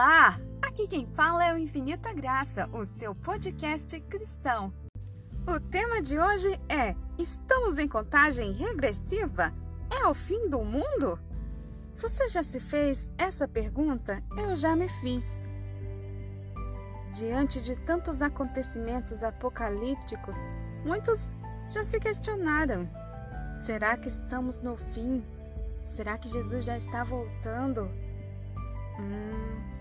Olá! Aqui quem fala é o Infinita Graça, o seu podcast cristão. O tema de hoje é: Estamos em contagem regressiva? É o fim do mundo? Você já se fez essa pergunta? Eu já me fiz. Diante de tantos acontecimentos apocalípticos, muitos já se questionaram: será que estamos no fim? Será que Jesus já está voltando? Hum.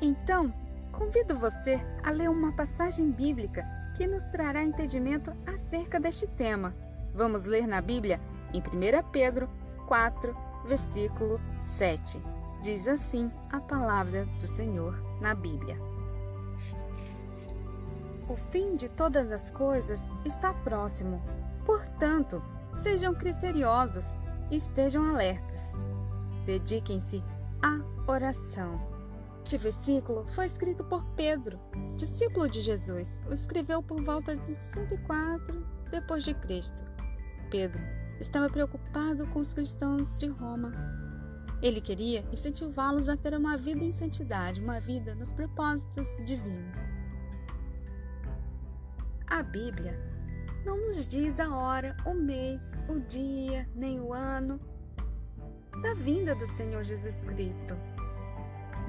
Então, convido você a ler uma passagem bíblica que nos trará entendimento acerca deste tema. Vamos ler na Bíblia em 1 Pedro 4, versículo 7. Diz assim a palavra do Senhor na Bíblia. O fim de todas as coisas está próximo. Portanto, sejam criteriosos e estejam alertas. Dediquem-se à oração. Este versículo foi escrito por Pedro, discípulo de Jesus. O escreveu por volta de 104 depois de Cristo. Pedro estava preocupado com os cristãos de Roma. Ele queria incentivá-los a ter uma vida em santidade, uma vida nos propósitos divinos. A Bíblia não nos diz a hora, o mês, o dia, nem o ano da vinda do Senhor Jesus Cristo.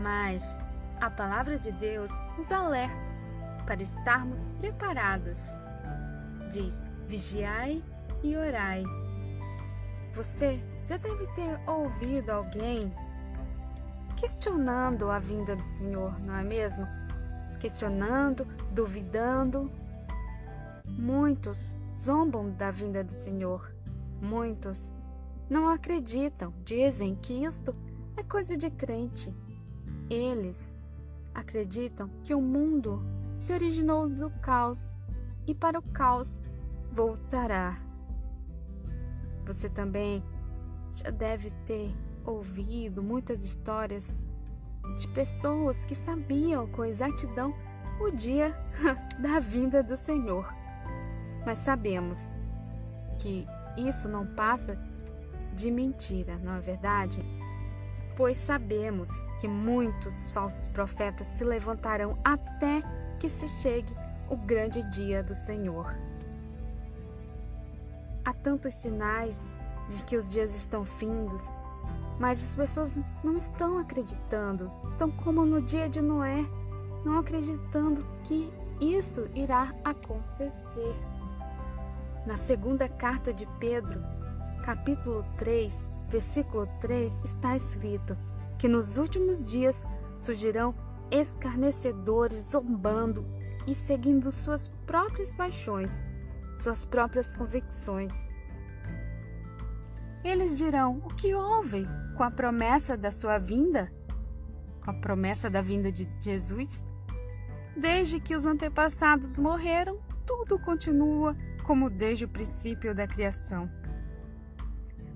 Mas a palavra de Deus nos alerta para estarmos preparados. Diz: vigiai e orai. Você já deve ter ouvido alguém questionando a vinda do Senhor, não é mesmo? Questionando, duvidando. Muitos zombam da vinda do Senhor. Muitos não acreditam, dizem que isto é coisa de crente. Eles acreditam que o mundo se originou do caos e para o caos voltará. Você também já deve ter ouvido muitas histórias de pessoas que sabiam com exatidão o dia da vinda do Senhor. Mas sabemos que isso não passa de mentira, não é verdade? Pois sabemos que muitos falsos profetas se levantarão até que se chegue o grande dia do Senhor. Há tantos sinais de que os dias estão findos, mas as pessoas não estão acreditando, estão como no dia de Noé, não acreditando que isso irá acontecer. Na segunda carta de Pedro, capítulo 3, versículo 3, está escrito que nos últimos dias surgirão escarnecedores zombando e seguindo suas próprias paixões, suas próprias convicções. Eles dirão: O que houve com a promessa da sua vinda? Com a promessa da vinda de Jesus? Desde que os antepassados morreram, tudo continua como desde o princípio da criação.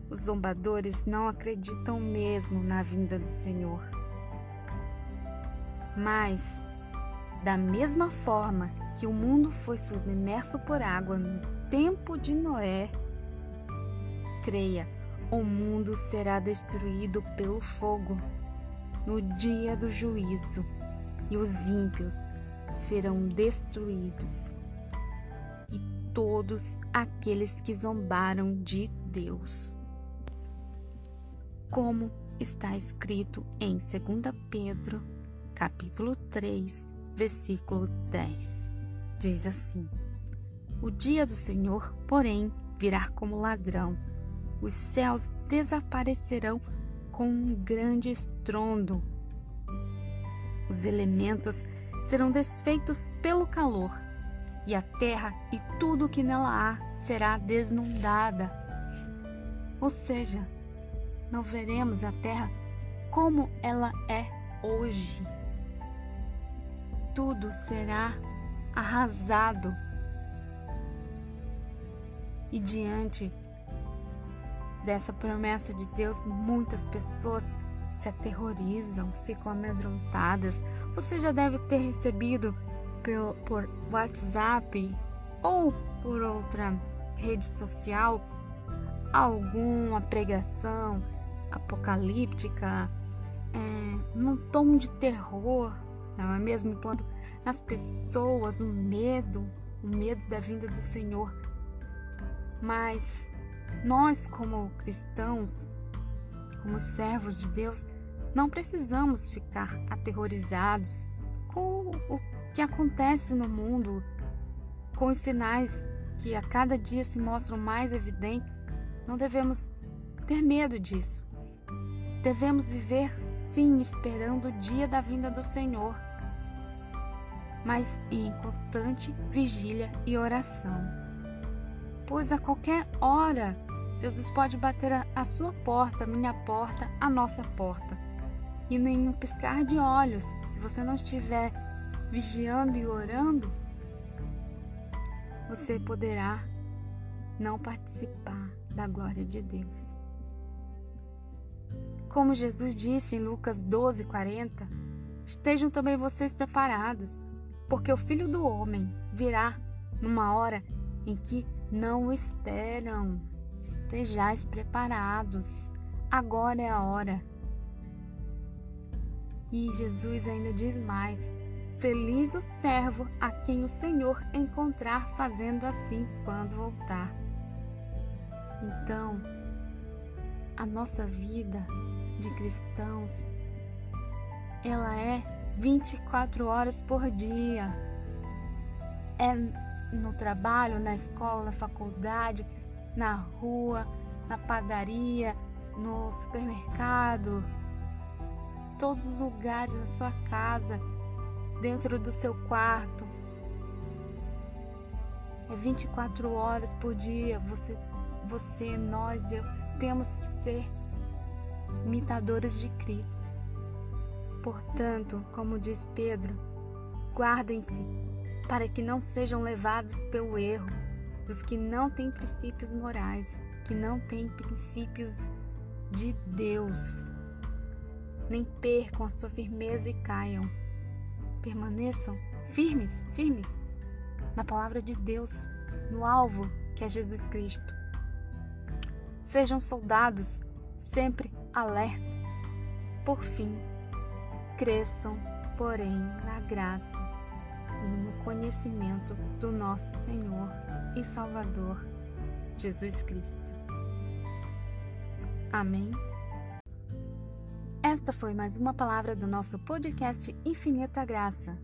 Os zombadores não acreditam mesmo na vinda do Senhor. Mas, da mesma forma que o mundo foi submerso por água no tempo de Noé, creia, o mundo será destruído pelo fogo no dia do juízo, e os ímpios serão destruídos todos aqueles que zombaram de Deus. Como está escrito em 2 Pedro, capítulo 3, versículo 10. Diz assim: O dia do Senhor, porém, virá como ladrão. Os céus desaparecerão com um grande estrondo. Os elementos serão desfeitos pelo calor e a terra e tudo o que nela há será desnudada. Ou seja, não veremos a terra como ela é hoje. Tudo será arrasado. E diante dessa promessa de Deus, muitas pessoas se aterrorizam, ficam amedrontadas. Você já deve ter recebido por, WhatsApp ou por outra rede social alguma pregação apocalíptica, é, num tom de terror, não é mesmo? Enquanto nas pessoas o medo, o medo da vinda do Senhor. Mas nós, como cristãos, como servos de Deus, não precisamos ficar aterrorizados com o que acontece no mundo, com os sinais que a cada dia se mostram mais evidentes. Não devemos ter medo disso. Devemos viver, sim, esperando o dia da vinda do Senhor, mas em constante vigília e oração. Pois a qualquer hora, Jesus pode bater a, sua porta, a minha porta, a nossa porta. E nem um piscar de olhos, se você não estiver vigiando e orando, você poderá não participar da glória de Deus. Como Jesus disse em Lucas 12, 40, estejam também vocês preparados, porque o filho do homem virá numa hora em que não o esperam. Estejais preparados, agora é a hora. E Jesus ainda diz mais: Feliz o servo a quem o Senhor encontrar fazendo assim quando voltar. Então, a nossa vida de cristãos, ela é 24 horas por dia. É no trabalho, na escola, na faculdade, na rua, na padaria, no supermercado, todos os lugares, na sua casa, dentro do seu quarto. É 24 horas por dia. Você, você, nós, eu temos que ser imitadores de Cristo. Portanto, como diz Pedro, guardem-se para que não sejam levados pelo erro dos que não têm princípios morais, que não têm princípios de Deus. Nem percam a sua firmeza e caiam. Permaneçam firmes, firmes na palavra de Deus, no alvo que é Jesus Cristo. Sejam soldados sempre alertas. Por fim, cresçam, porém, na graça e no conhecimento do nosso Senhor e Salvador, Jesus Cristo. Amém. Esta foi mais uma palavra do nosso podcast Infinita Graça.